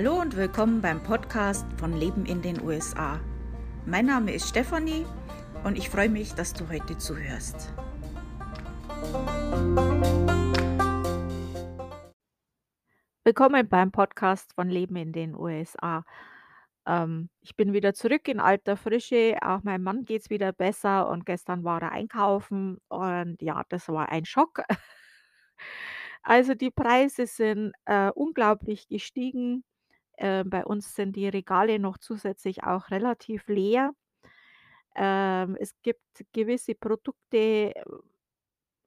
Hallo und willkommen beim Podcast von Leben in den USA. Mein Name ist Stefanie und ich freue mich, dass du heute zuhörst. Willkommen beim Podcast von Leben in den USA. Ähm, ich bin wieder zurück in alter Frische. Auch meinem Mann geht es wieder besser und gestern war er einkaufen und ja, das war ein Schock. Also die Preise sind äh, unglaublich gestiegen. Äh, bei uns sind die Regale noch zusätzlich auch relativ leer. Ähm, es gibt gewisse Produkte,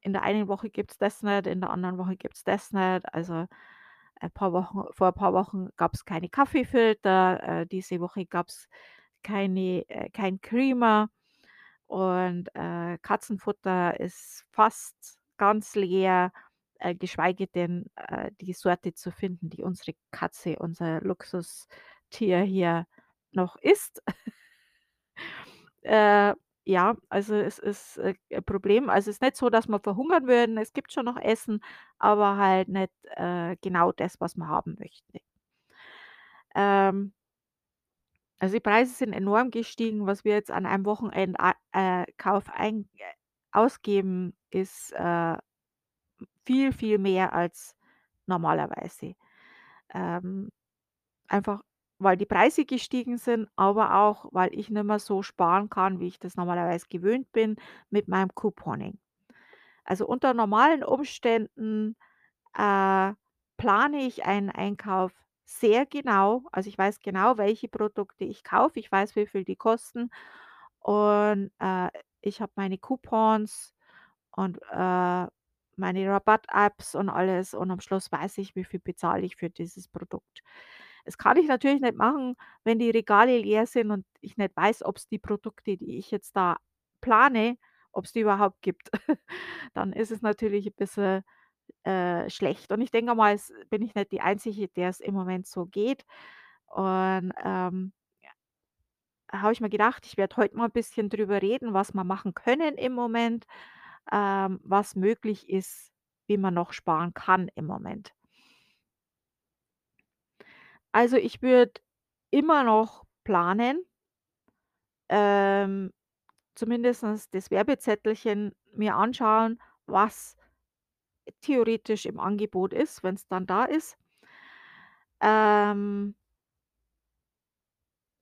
in der einen Woche gibt es das nicht, in der anderen Woche gibt es das nicht. Also ein paar Wochen, vor ein paar Wochen gab es keine Kaffeefilter, äh, diese Woche gab es äh, kein Creamer und äh, Katzenfutter ist fast ganz leer, äh, geschweige denn äh, die Sorte zu finden, die unsere Katze, unser Luxustier hier noch isst. Äh, ja, also es ist, äh, ein Problem. Also, es ist nicht so, dass wir verhungern würden. Es gibt schon noch Essen, aber halt nicht, äh, genau das, was man haben möchte. Ähm also, die Preise sind enorm gestiegen. Was wir jetzt an einem Wochenend äh, ein äh, ausgeben, ist, äh, viel, viel mehr als normalerweise. Ähm, einfach, weil die Preise gestiegen sind, aber auch, weil ich nicht mehr so sparen kann, wie ich das normalerweise gewöhnt bin mit meinem Couponing. Also, unter normalen Umständen, äh, plane ich einen Einkauf sehr genau. Also, ich weiß genau, welche Produkte ich kaufe. Ich weiß, wie viel die kosten und, äh, ich habe meine Coupons und, äh, meine Rabatt-Apps und alles und am Schluss weiß ich, wie viel bezahle ich für dieses Produkt. Das kann ich natürlich nicht machen, wenn die Regale leer sind und ich nicht weiß, ob es die Produkte, die ich jetzt da plane ob es die überhaupt gibt. Dann ist es natürlich ein bisschen, äh, schlecht. Und ich denke mal, es bin ich nicht die Einzige, der es im Moment so geht. Und, ähm, habe ich mir gedacht, ich werde heute mal ein bisschen drüber reden, was wir machen können im Moment, ähm, was möglich ist, wie man noch sparen kann im Moment. Also, ich würde immer noch planen, ähm, zumindestens das Werbezettelchen mir anschauen, was theoretisch im Angebot ist, wenn es dann da ist. Ähm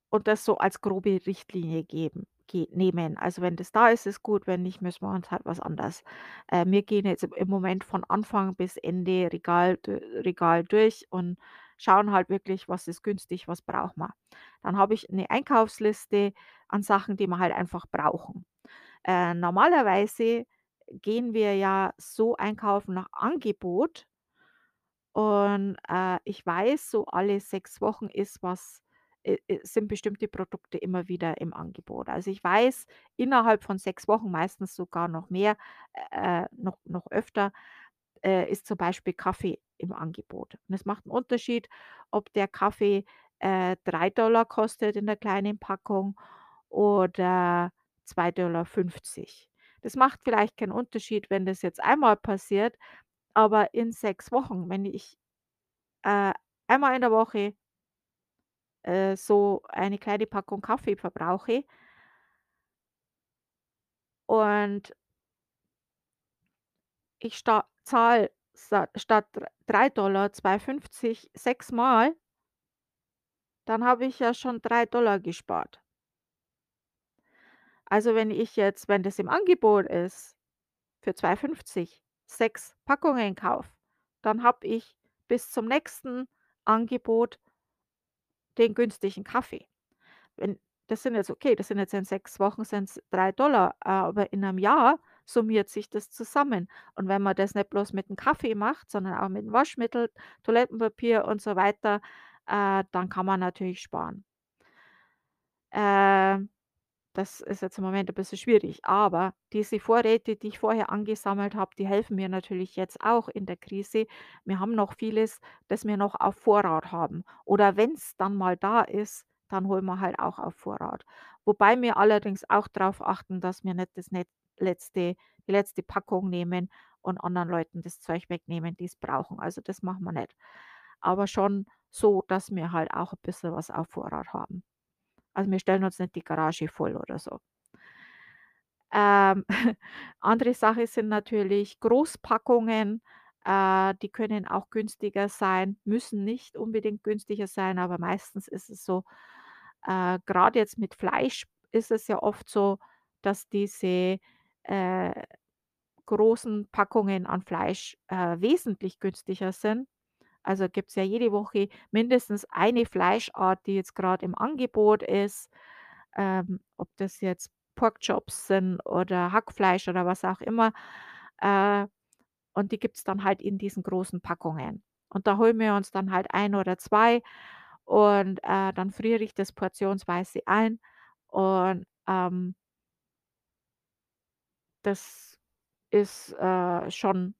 und das so als grobe Richtlinie geben ge nehmen. Also, wenn das da ist, ist gut, wenn nicht, müssen wir uns halt was anderes äh, wir gehen jetzt im Moment von Anfang bis Ende Regal Regal durch und schauen halt wirklich, was ist günstig, was braucht man. Dann habe ich eine Einkaufsliste an Sachen, die wir halt einfach brauchen. Äh, normalerweise gehen wir ja so einkaufen nach Angebot und, äh, ich weiß, so alle 6 Wochen ist was sind bestimmte Produkte immer wieder im Angebot. Also, ich weiß, innerhalb von 6 Wochen, meistens sogar noch mehr, äh, noch noch öfter, äh, ist zum Beispiel Kaffee im Angebot. Und es macht einen Unterschied, ob der Kaffee, äh, 3 kostet in der kleinen Packung oder zwei Dollar fünfzig. Das macht vielleicht keinen Unterschied, wenn das jetzt einmal passiert, aber in 6 Wochen, wenn ich, äh, einmal in der Woche, äh, so eine kleine Packung Kaffee verbrauche und ich sta zahle sa statt drei Dollar zwei fünfzig sechsmal, dann habe ich ja schon 3 gespart. Also, wenn ich jetzt wenn das im Angebot ist, für zwei fünfzig 6 Packungen kaufe, dann habe ich bis zum nächsten Angebot den günstigen Kaffee. Wenn das sind jetzt okay, das sind jetzt in 6 Wochen sind's 3 aber in einem Jahr summiert sich das zusammen. Und wenn man das nicht bloß mit dem Kaffee macht, sondern auch mit dem Waschmittel, Toilettenpapier und so weiter, äh, dann kann man natürlich sparen. Ähm das ist jetzt im Moment ein bisschen schwierig, aber diese Vorräte, die ich vorher angesammelt habe, die helfen mir natürlich jetzt auch in der Krise. Wir haben noch vieles, das wir noch auf Vorrat haben. Oder wenn es dann mal da ist, dann holen wir halt auch auf Vorrat. Wobei wir allerdings auch darauf achten, dass wir nicht das letzte die letzte Packung nehmen und anderen Leuten das Zeug wegnehmen, die es brauchen. Also, das machen wir nicht. Aber schon so, dass wir halt auch 'n bisschen was auf Vorrat haben. Also, wir stellen uns nicht die Garage voll oder so. Ähm, andere Sache sind natürlich Großpackungen, äh, die können auch günstiger sein, müssen nicht unbedingt günstiger sein, aber meistens ist es so, äh, grade jetzt mit Fleisch ist es ja oft so, dass diese, äh, großen Packungen an Fleisch, äh, wesentlich günstiger sind. Also, gibt's ja jede Woche mindestens eine Fleischart, die jetzt grad im Angebot ist, ähm, ob das jetzt Pork Chops sind oder Hackfleisch oder was auch immer. Äh, und die gibt's dann halt in diesen großen Packungen. Und da holen wir uns dann halt 1 oder 2 und, äh, dann friere ich das portionsweise ein und, ähm das ist, äh, schon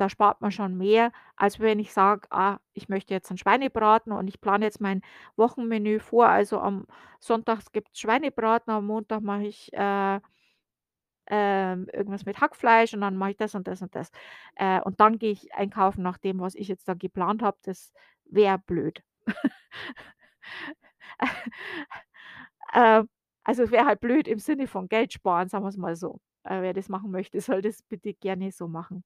da spart man schon mehr, als wenn ich sage: „Ah, ich möchte jetzt 'n Schweinebraten und ich plane jetzt mein Wochenmenü vor.“ Also, am Sonntags gibt's Schweinebraten, am Montag mache ich, äh ähm, irgendwas mit Hackfleisch und dann mache ich das und das und das. Äh, und dann gehe ich einkaufen nach dem, was ich jetzt da geplant habe. Das wäre blöd. Ähm, also, es wäre halt blöd im Sinne von Geld sparen, sagen wir's mal so. Äh, wer das machen möchte, soll das bitte gerne so machen.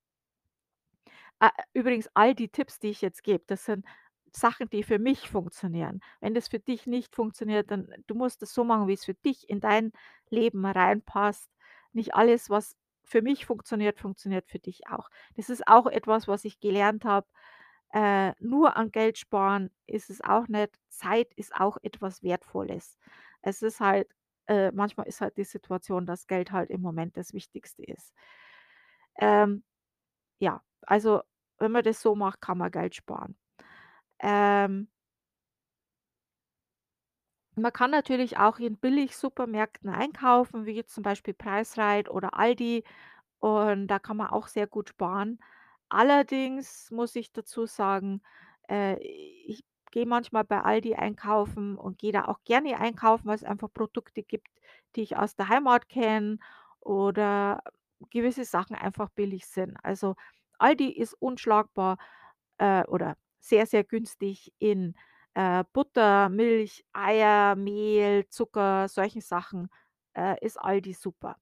Übrigens, all die Tipps, die ich jetzt gebe, das sind Sachen, die für mich funktionieren. Wenn das für dich nicht funktioniert, dann du musst es so machen, wie's für dich in dein Leben reinpasst. Nicht alles, was für mich funktioniert, funktioniert für dich auch. Das ist auch etwas, was ich gelernt habe. Äh, nur an Geld sparen ist es auch nicht. Zeit ist auch etwas Wertvolles. Es ist halt äh, manchmal ist halt die Situation, dass Geld halt im Moment das Wichtigste ist. Ähm, ja, also, wenn man das so macht, kann man Geld sparen. Ähm man kann natürlich auch in Billigsupermärkten einkaufen, wie jetzt zum Beispiel Preisrite oder Aldi und da kann man auch sehr gut sparen. Allerdings muss ich dazu sagen, äh, ich gehe manchmal bei Aldi einkaufen und gehe da auch gerne einkaufen, weil's einfach Produkte gibt, die ich aus der Heimat kenne oder gewisse Sachen einfach billig sind. Also, Aldi ist unschlagbar, äh, oder sehr, sehr günstig in, äh, Butter, Milch, Eier, Mehl, Zucker, solchen Sachen, äh, ist Aldi super.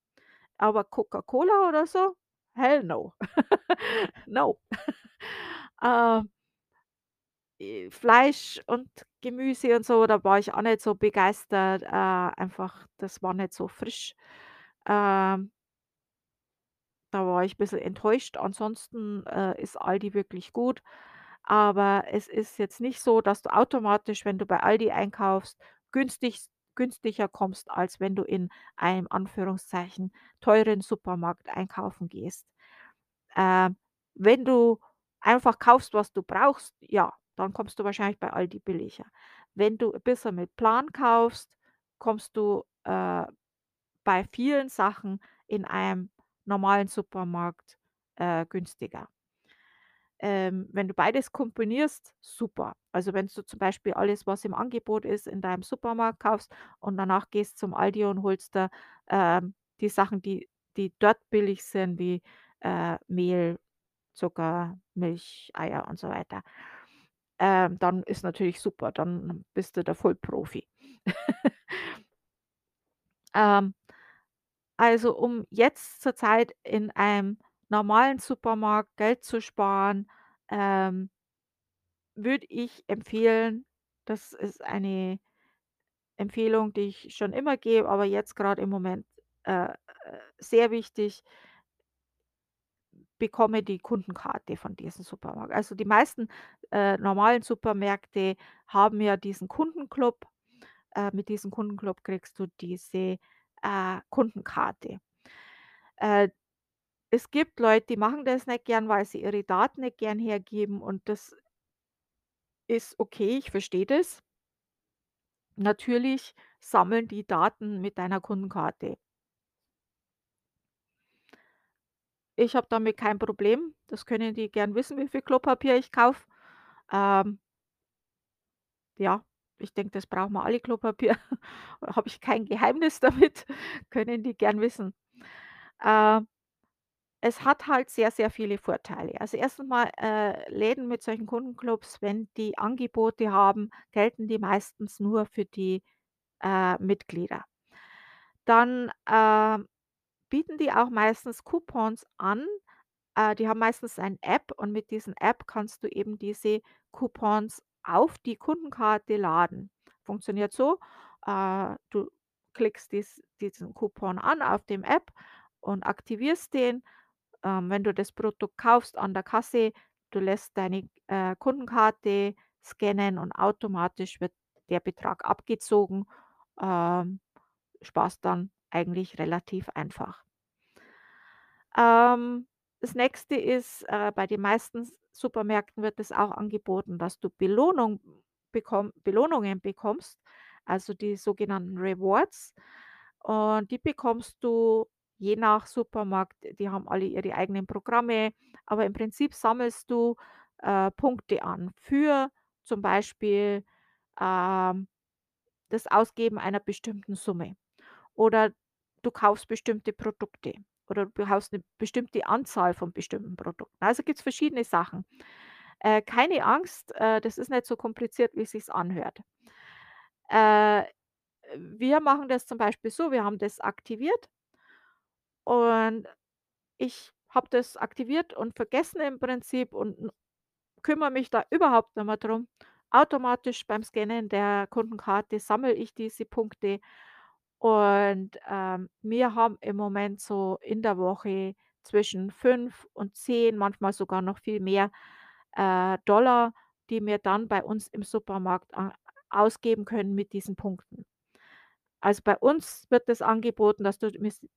Aber Coca-Cola oder so? Hell no. No. Äh Fleisch und Gemüse und so, da war ich auch nicht so begeistert, äh, einfach das war nicht so frisch. Ähm da war ich bisschen enttäuscht. Ansonsten, äh, ist Aldi wirklich gut, aber es ist jetzt nicht so, dass du automatisch, wenn du bei Aldi einkaufst, günstigst günstiger kommst, als wenn du in einem Anführungszeichen teuren Supermarkt einkaufen gehst. Ähm, wenn du einfach kaufst, was du brauchst, ja, dann kommst du wahrscheinlich bei Aldi billiger. Wenn du 'n bisschen mit Plan kaufst, kommst du, äh, bei vielen Sachen in einem normalen Supermarkt, äh, günstiger. Ähm, wenn du beides kombinierst, super. Also, wenn du zum Beispiel alles, was im Angebot ist, in deinem Supermarkt kaufst und danach gehst zum Aldi und holst da, ähm, die Sachen, die die dort billig sind, wie, äh, Mehl, Zucker, Milch, Eier und so weiter. Ähm, dann ist natürlich super, dann bist du der Vollprofi. Ähm, also, um jetzt zur Zeit in einem normalen Supermarkt Geld zu sparen, ähm würde ich empfehlen das ist eine Empfehlung, die ich schon immer gebe, aber jetzt grad im Moment, äh, äh, sehr wichtig bekomme die Kundenkarte von diesem Supermarkt. Also, die meisten, äh, normalen Supermärkte haben ja diesen Kundenclub. Äh, mit diesem Kundenclub kriegst du diese, äh, Kundenkarte. Äh, es gibt Leute, die machen das nicht gern, weil sie ihre Daten nicht gern hergeben und das ist okay, ich verstehe das. Natürlich sammeln die Daten mit deiner Kundenkarte. Ich habe damit kein Problem. Das können die gern wissen, wie viel Klopapier ich kaufe. Ähm ja, ich denke, das brauchen wir alle Klopapier. Habe ich kein Geheimnis damit, können die gern wissen. Äh Es hat halt sehr, sehr viele Vorteile. Also, erstens mal, äh, Läden mit solchen Kundenclubs, wenn die Angebote haben, gelten die meistens nur für die, äh, Mitglieder. Dann, ähm, bieten die auch meistens Coupons an. Äh, die haben meistens eine App und mit diesen App kannst du eben diese Coupons auf die Kundenkarte laden. Funktioniert so, äh, du klickst dies diesen Coupon an auf dem App und aktivierst den. Ähm, wenn du das Produkt kaufst an der Kasse, du lässt deine, äh, Kundenkarte scannen und automatisch wird der Betrag abgezogen. Ähm, sparst dann eigentlich relativ einfach. Ähm, das Nächste ist, äh, bei den meisten Supermärkten wird es auch angeboten, dass du Belohnung bekomm Belohnungen bekommst, also die sogenannten Rewards. Und die bekommst du je nach Supermarkt, die haben alle ihre eigenen Programme, aber im Prinzip sammelst du, äh, Punkte an für zum Beispiel, ähm, das Ausgeben einer bestimmten Summe. Oder du kaufst bestimmte Produkte oder du kaufst 'ne bestimmte Anzahl von bestimmten Produkten. Also, gibt's verschiedene Sachen. Äh, keine Angst, äh, das ist nicht so kompliziert, wie es sich's anhört. Äh, wir machen das zum Beispiel so, wir haben das aktiviert und ich habe das aktiviert und vergessen im Prinzip und kümmere mich da überhaupt nicht mehr drum. Automatisch beim Scannen der Kundenkarte sammle ich diese Punkte und, ähm, wir haben im Moment so in der Woche zwischen 5 und 10, manchmal sogar noch viel mehr, äh, Dollar, die wir dann bei uns im Supermarkt a ausgeben können mit diesen Punkten. Also, bei uns wird das angeboten, dass du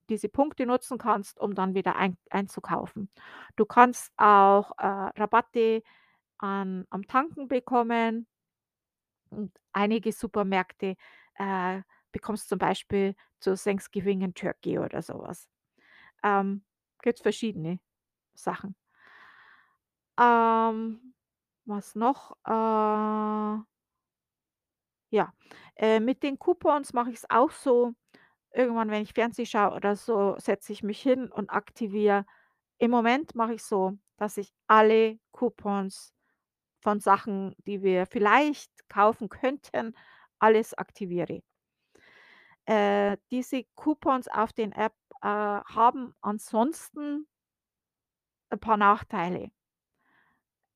diese Punkte nutzen kannst, um dann wieder ein einzukaufen. Du kannst auch, äh, Rabatte an am Tanken bekommen. Und einige Supermärkte, äh, bekommst zum Beispiel zu Thanksgiving 'n Turkey oder so was. Ähm, gibt's verschiedene Sachen. Ähm, was noch? Äh ja, äh, mit den Coupons mache ich's auch so. Irgendwann, wenn ich Fernseh schaue oder so, setze ich mich hin und aktiviere im Moment mache ich's so, dass ich alle Coupons von Sachen, die wir vielleicht kaufen könnten, alles aktiviere. Äh, diese Coupons auf den App, äh, haben ansonsten ein paar Nachteile.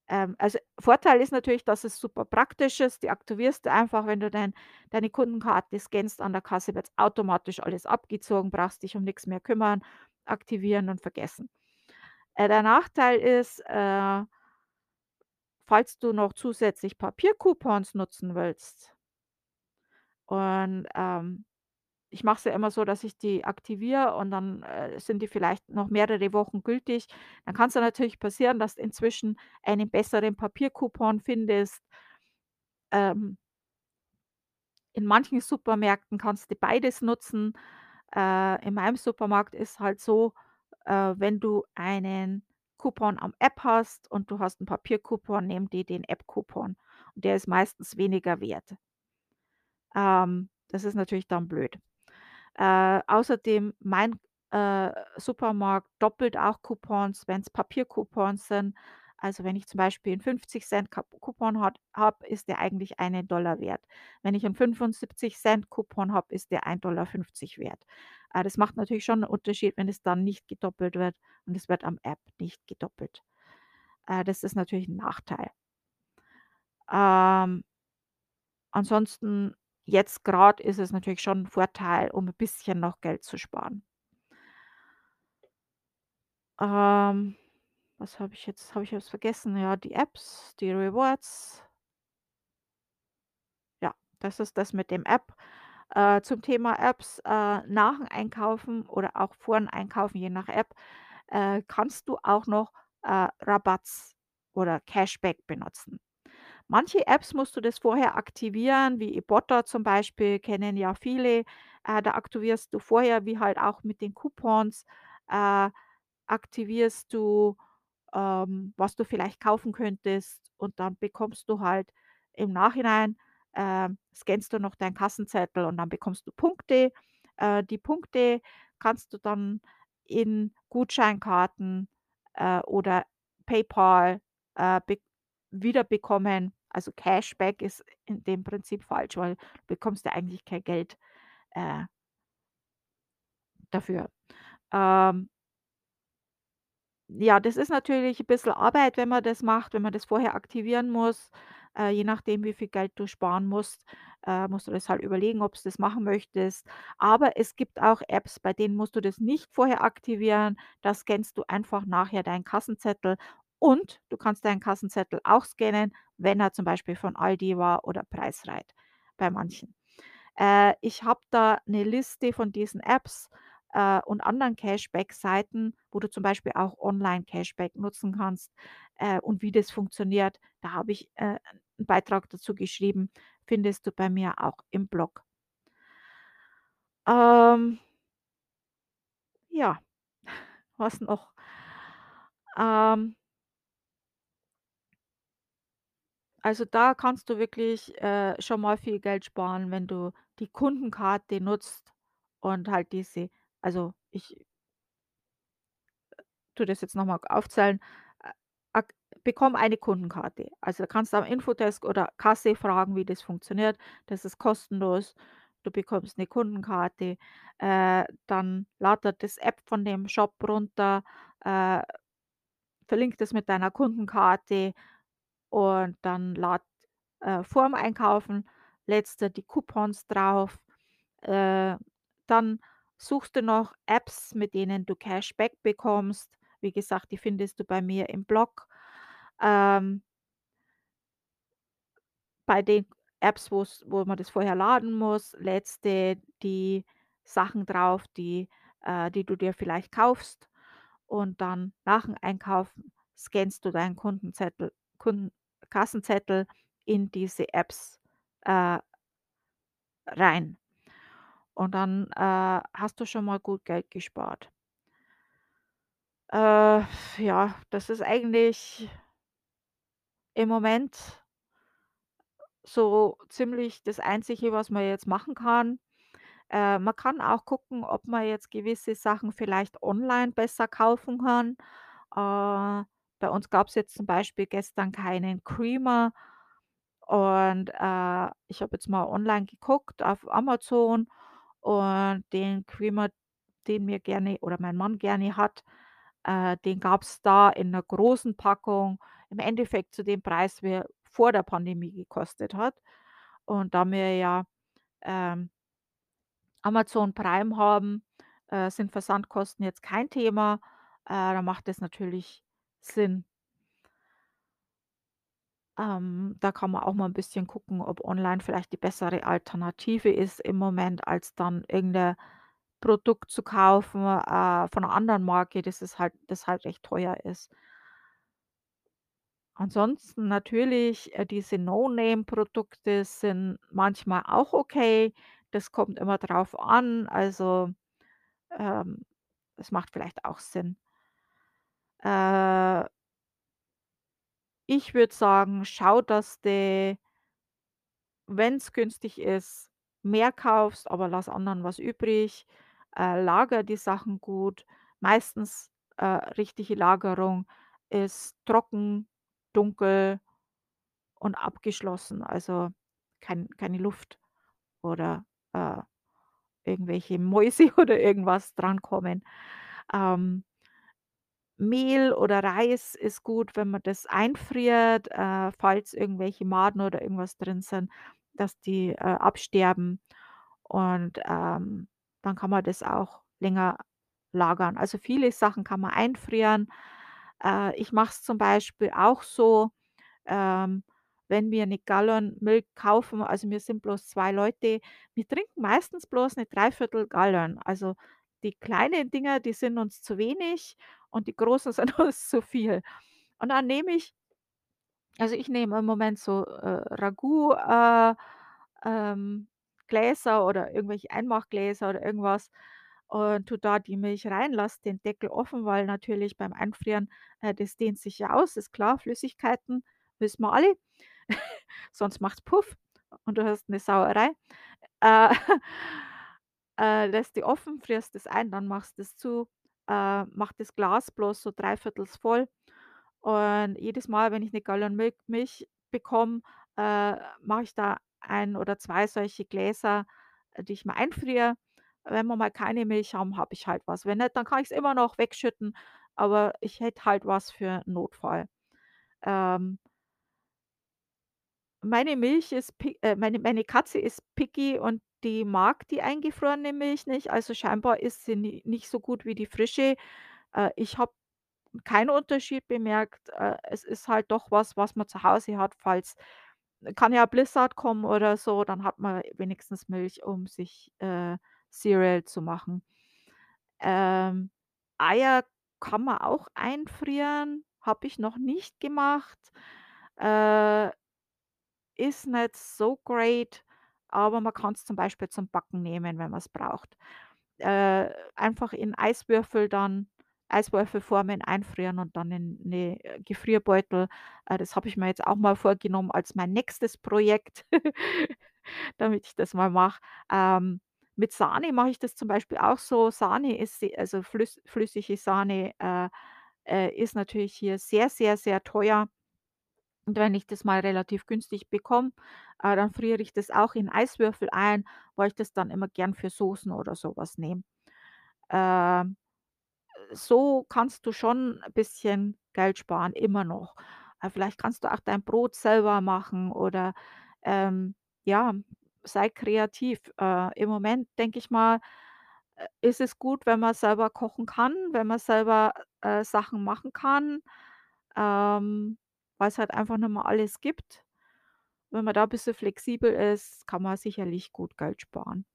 Ähm, also, Vorteil ist natürlich, dass es super praktisch ist. Die aktivierst du einfach, wenn du dein deine Kundenkarte scannst an der Kasse, wird's automatisch alles abgezogen, brauchst dich um nix mehr kümmern, aktivieren und vergessen. Äh, der Nachteil ist, äh falls du noch zusätzlich Papiercoupons nutzen willst und, ähm, ich mache es ja immer so, dass ich die aktiviere und dann, äh, sind die vielleicht noch mehrere Wochen gültig. Dann kann's ja natürlich passieren, dass du inzwischen einen besseren Papiercoupon findest. Ähm in manchen Supermärkten kannst du beides nutzen. Äh, in meinem Supermarkt ist halt so, äh, wenn du einen Coupon am App hast und du hast 'n Papiercoupon, nehmen die den App-Coupon und der ist meistens weniger wert. Ähm, das ist natürlich dann blöd. Äh, außerdem, mein, äh, Supermarkt doppelt auch Coupons, wenn's Papiercoupons sind. Also, wenn ich zum Beispiel 'n 50 Cent Coupon habe, ist der eigentlich einen Dollar wert. Wenn ich 'n 75 Cent Coupon habe, ist der 1,50 wert. Äh, das macht natürlich schon 'n Unterschied, wenn es dann nicht gedoppelt wird und es wird am App nicht gedoppelt. Äh, das ist natürlich 'n Nachteil. Ähm ansonsten, jetzt grad ist es natürlich schon 'n Vorteil, um 'n bisschen noch Geld zu sparen. Ähm, was habe ich jetzt habe ich was vergessen? Ja, die Apps, die Rewards. Ja, das ist das mit dem App. Äh, zum Thema Apps, äh, nach dem Einkaufen oder auch vor dem Einkaufen, je nach App, äh, kannst du auch noch, äh, Rabatts oder Cashback benutzen. Manche Apps musst du das vorher aktivieren, wie Ibotta zum Beispiel, kennen ja viele. Äh, da aktivierst du vorher, wie halt auch mit den Coupons, äh, aktivierst du, ähm, was du vielleicht kaufen könntest und dann bekommst du halt im Nachhinein, ähm, scannst du noch deinen Kassenzettel und dann bekommst du Punkte. Äh, die Punkte kannst du dann in Gutscheinkarten, äh, oder PayPal, äh, be wiederbekommen. Also, Cashback ist in dem Prinzip falsch, weil du bekommst ja eigentlich kein Geld, äh dafür. Ähm ja, das ist natürlich 'n bisschen Arbeit, wenn man das macht, wenn man das vorher aktivieren muss. Äh, je nachdem, wie viel Geld du sparen musst, äh, musst du das halt überlegen, ob's das machen möchtest. Aber es gibt auch Apps, bei denen musst du das nicht vorher aktivieren. Da scannst du einfach nachher deinen Kassenzettel und du kannst deinen Kassenzettel auch scannen, wenn er zum Beispiel von Aldi war oder Preisreit bei manchen. Äh, ich habe da 'ne Liste von diesen Apps, äh, und anderen Cashback-Seiten, wo du zum Beispiel auch Online-Cashback nutzen kannst, äh, und wie das funktioniert. Da habe ich, äh, 'n Beitrag dazu geschrieben, findest du bei mir auch im Blog. Ähm ja, was noch? Ähm Also, da kannst du wirklich, äh, schon mal viel Geld sparen, wenn du die Kundenkarte nutzt und halt diese also, ich tue das jetzt noch mal aufzählen. Äh, bekomm eine Kundenkarte. Also, da kannst du am Infodesk oder Kasse fragen, wie das funktioniert. Das ist kostenlos. Du bekommst 'ne Kundenkarte, äh, dann lad dir das App von dem Shop runter, äh verlink das mit deiner Kundenkarte und dann lad äh, vorm Einkaufen lädst du die Coupons drauf. Äh, dann suchst du noch Apps, mit denen du Cashback bekommst. Wie gesagt, die findest du bei mir im Blog. Ähm bei den Apps, wo man das vorher laden muss, lädst du die Sachen drauf, die äh, die du dir vielleicht kaufst und dann nach dem Einkaufen scannst du deinen Kundenzettel Kunden Kassenzettel in diese Apps, äh rein. Und dann, äh, hast du schon mal gut Geld gespart. Äh, ja, das ist eigentlich im Moment so ziemlich das Einzige, was man jetzt machen kann. Äh, man kann auch gucken, ob man jetzt gewisse Sachen vielleicht online besser kaufen kann. Äh, bei uns gab's jetzt zum Beispiel gestern keinen Creamer und, äh, ich habe jetzt mal online geguckt auf Amazon und den Creamer, den wir gerne oder mein Mann gerne hat, äh, den gab's da in 'ner großen Packung im Endeffekt zu dem Preis, wie er vor der Pandemie gekostet hat. Und da wir ja, ähm Amazon Prime haben, äh, sind Versandkosten jetzt kein Thema. Äh, da macht es natürlich Sinn. Ähm, da kann man auch mal 'n bisschen gucken, ob online vielleicht die bessere Alternative ist im Moment, als dann irgend 'ne Produkt zu kaufen, äh, von 'ner anderen Marke, das ist halt das halt recht teuer ist. Ansonsten natürlich, äh, diese No-Name-Produkte sind manchmal auch okay. Das kommt immer drauf an. Also, ähm, macht vielleicht auch Sinn. Äh ich würde sagen, schau, dass du wenn's günstig ist, mehr kaufst, aber lass anderen was übrig. Äh, lagere die Sachen gut. Meistens, äh, richtige Lagerung ist trocken, dunkel und abgeschlossen, also kein keine Luft oder, äh, irgendwelche Mäuse oder irgendwas drankommen. Ähm Mehl oder Reis ist gut, wenn man das einfriert, äh, falls irgendwelche Maden oder irgendwas drin sind, dass die, äh, absterben und, ähm, dann kann man das auch länger lagern. Also, viele Sachen kann man einfrieren. Äh, ich mache es zum Beispiel auch so, ähm, wenn wir 'ne Gallon Milch kaufen also, wir sind bloß 2 Leute, wir trinken meistens bloß 'ne 3/4 Gallon. Also, die kleinen Dinger, die sind uns zu wenig und die großen sind uns zu viel. Und dann nehme ich also, ich nehme im Moment so, äh, Ragout, äh, ähm, Gläser oder irgendwelche Einmachgläser oder irgendwas und tue da die Milch rein, lasse den Deckel offen, weil natürlich beim Einfrieren, äh, das dehnt sich ja aus, ist klar, Flüssigkeiten, wissen wir alle. Sonst macht's Puff und du hast 'ne Sauerei. Äh, äh, lässt die offen, frierst das ein, dann machst das zu. äh, mache das Glas bloß so dreiviertels voll und jedes Mal, wenn ich 'ne Gallon Milch Milch bekomme, äh, mache ich da 1 oder 2 solche Gläser, äh, die ich mir einfriere. Wenn wir mal keine Milch haben, habe ich halt was. Wenn nicht, dann kann ich's immer noch wegschütten, aber ich hätte halt was für Notfall. Ähm meine Milch ist äh, meine meine Katze ist picky und die mag die eingefrorene Milch nicht, also scheinbar ist sie ni nicht so gut wie die frische. Äh, ich habe keinen Unterschied bemerkt. Äh, es ist halt doch was, was man zu Hause hat, falls kann ja Blizzard kommen oder so, dann hat man wenigstens Milch, um sich, äh, Cereal zu machen. Ähm, Eier kann man auch einfrieren, habe ich noch nicht gemacht. Äh ist nicht so great, aber man kann's zum Beispiel zum Backen nehmen, wenn man's braucht. Äh, einfach in Eiswürfel dann Eiswürfelformen einfrieren und dann in 'ne Gefrierbeutel. Äh, das habe ich mir jetzt auch mal vorgenommen als mein nächstes Projekt, damit ich das mal mache. Ähm, mit Sahne mache ich das zum Beispiel auch so. Sahne ist also flüss flüssige Sahne, äh, äh, ist natürlich hier sehr, sehr, sehr teuer. Und wenn ich das mal relativ günstig bekomme, äh, dann friere ich das auch in Eiswürfel ein, weil ich das dann immer gern für Soßen oder so was nehme. Ähm, so kannst du schon 'n bisschen Geld sparen, immer noch. Äh, vielleicht kannst du auch dein Brot selber machen oder, ähm, ja, sei kreativ. Äh, im Moment denke ich mal, äh, ist es gut, wenn man selber kochen kann, wenn man selber, äh, Sachen machen kann, ähm, weil's halt einfach nicht mehr alles gibt. Wenn man da bisschen flexibel ist, kann man sicherlich gut Geld sparen.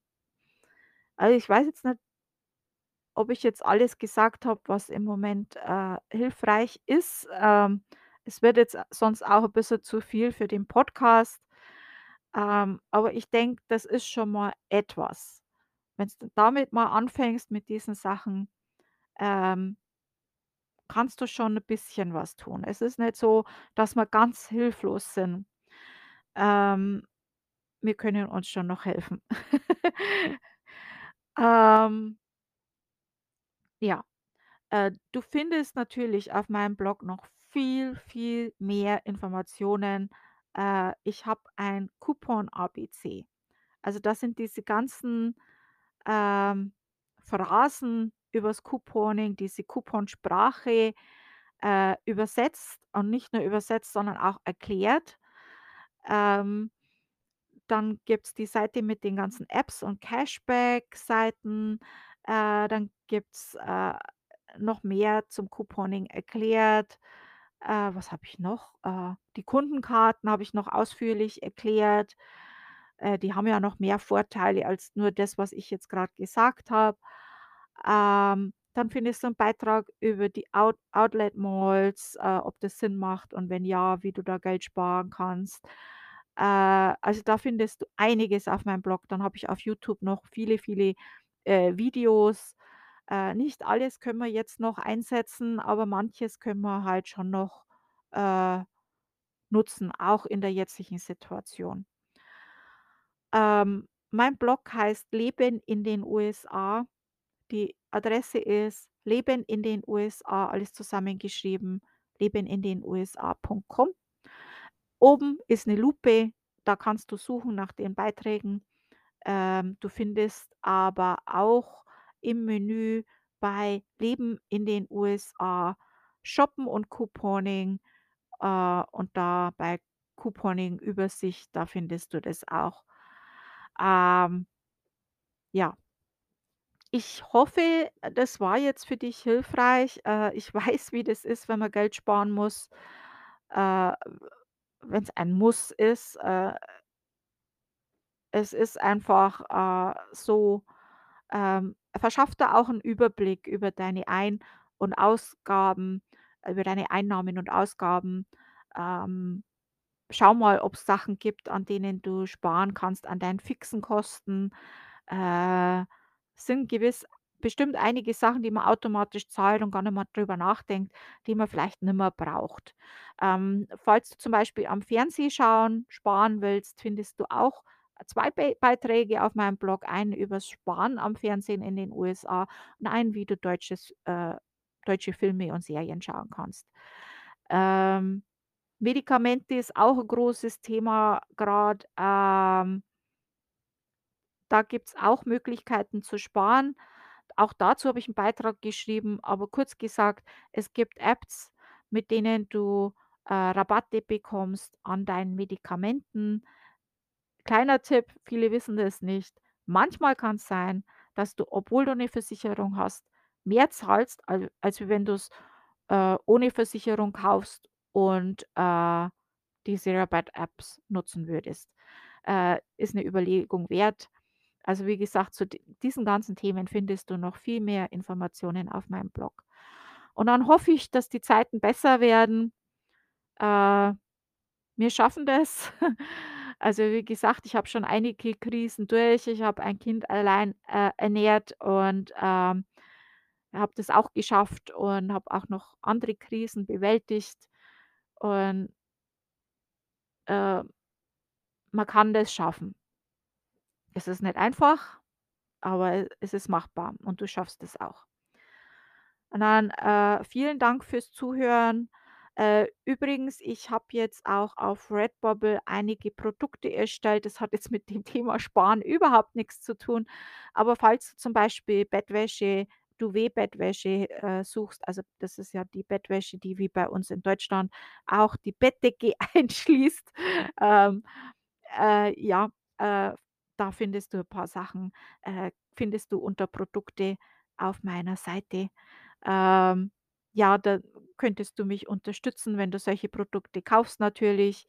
Also, ich weiß jetzt nicht ob ich jetzt alles gesagt habe, was im Moment, äh, hilfreich ist. Ähm, es wird jetzt sonst auch 'n bisschen zu viel für den Podcast. Ähm, aber ich denke, das ist schon mal etwas. Wenn's du damit mal anfängst mit diesen Sachen, ähm kannst du schon 'n bisschen was tun. Es ist nicht so, dass wir ganz hilflos sind. Ähm, wir können uns schon noch helfen. Ähm ja, äh, du findest natürlich auf meinem Blog noch viel, viel mehr Informationen. Äh, ich habe ein Coupon-ABC. Also, das sind diese ganzen, ähm, Phrasen übers Couponing, diese Couponsprache, äh, übersetzt und nicht nur übersetzt, sondern auch erklärt. Ähm, dann gibt's die Seite mit den ganzen Apps und Cashback-Seiten. Äh, dann gibt's, äh, noch mehr zum Couponing erklärt. Äh, was habe ich noch? Äh, die Kundenkarten habe ich noch ausführlich erklärt. Äh, die haben ja noch mehr Vorteile als nur das, was ich jetzt grad gesagt habe. Ähm, dann findest du 'n Beitrag über die Out Outlet Malls, äh, ob das Sinn macht und wenn ja, wie du da Geld sparen kannst. Äh, also, da findest du einiges auf meinem Blog. Dann habe ich auf YouTube noch viele, viele, äh, Videos. Äh, nicht alles können wir jetzt noch einsetzen, aber manches können wir halt schon noch, äh, nutzen, auch in der jetzigen Situation. Ähm, mein Blog heißt „Leben in den USA“. Die Adresse ist „Leben in den USA“, alles zusammengeschrieben, lebenindenusa.com. Oben ist 'ne Lupe, da kannst du suchen nach den Beiträgen. Ähm, du findest aber auch im Menü bei „Leben in den USA“ Shoppen und Couponing, äh, und da bei Couponing-Übersicht, da findest du das auch. Ähm ja. Ich hoffe, das war jetzt für dich hilfreich. Äh, ich weiß, wie das ist, wenn man Geld sparen muss, äh, wenn's ein Muss ist. Äh es ist einfach, äh, so, ähm, verschafft dir auch 'n Überblick über deine Ein und Ausgaben, über deine Einnahmen und Ausgaben. Ähm, schau mal, ob's Sachen gibt, an denen du sparen kannst, an deinen fixen Kosten. Äh, sind gewiss bestimmt einige Sachen, die man automatisch zahlt und gar nicht mehr drüber nachdenkt, die man vielleicht nimmer braucht. Ähm, falls du zum Beispiel am Fernsehschauen sparen willst, findest du auch 2 Bei Beiträge auf meinem Blog, einen übers Sparen am Fernsehen in den USA und einen, wie du deutsches äh, deutsche Filme und Serien schauen kannst. Ähm, Medikamente ist auch 'n großes Thema grad, ähm da gibt's auch Möglichkeiten zu sparen. Auch dazu habe ich 'n Beitrag geschrieben, aber kurz gesagt, es gibt Apps, mit denen du, äh, Rabatte bekommst an deinen Medikamenten. Kleiner Tipp, viele wissen das nicht. Manchmal kann's sein, dass du, obwohl du 'ne Versicherung hast, mehr zahlst, al als wie wenn du's, äh, ohne Versicherung kaufst und, äh, diese Rabatt-Apps nutzen würdest. Äh, ist 'ne Überlegung wert. Also, wie gesagt, zu di diesen ganzen Themen findest du noch viel mehr Informationen auf meinem Blog. Und dann hoffe ich, dass die Zeiten besser werden. Äh, wir schaffen das. Also, wie gesagt, ich habe schon einige Krisen durch. Ich habe ein Kind allein, äh, ernährt und, ähm, habe das auch geschafft und habe auch noch andere Krisen bewältigt und äh man kann das schaffen. Es ist nicht einfach, aber es ist machbar und du schaffst es auch. Und dann, äh, vielen Dank fürs Zuhören. Äh, übrigens, ich habe jetzt auch auf Redbubble einige Produkte erstellt. Das hat jetzt mit dem Thema Sparen überhaupt nix zu tun. Aber falls du zum Beispiel Bettwäsche Duvet-Bettwäsche, äh, suchst, also das ist ja die Bettwäsche, die wie bei uns in Deutschland auch die Bettdecke einschließt. Ähm, äh, ja, äh, da findest du 'n paar Sachen, äh, findest du unter Produkte auf meiner Seite. Ähm, ja, da könntest du mich unterstützen, wenn du solche Produkte kaufst natürlich.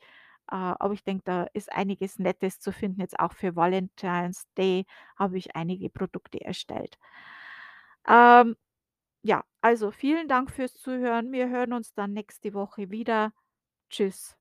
Äh, aber ich denke, da ist einiges Nettes zu finden. Jetzt auch für Valentine's Day habe ich einige Produkte erstellt. Ähm, ja, also vielen Dank fürs Zuhören. Wir hören uns dann nächste Woche wieder. Tschüss.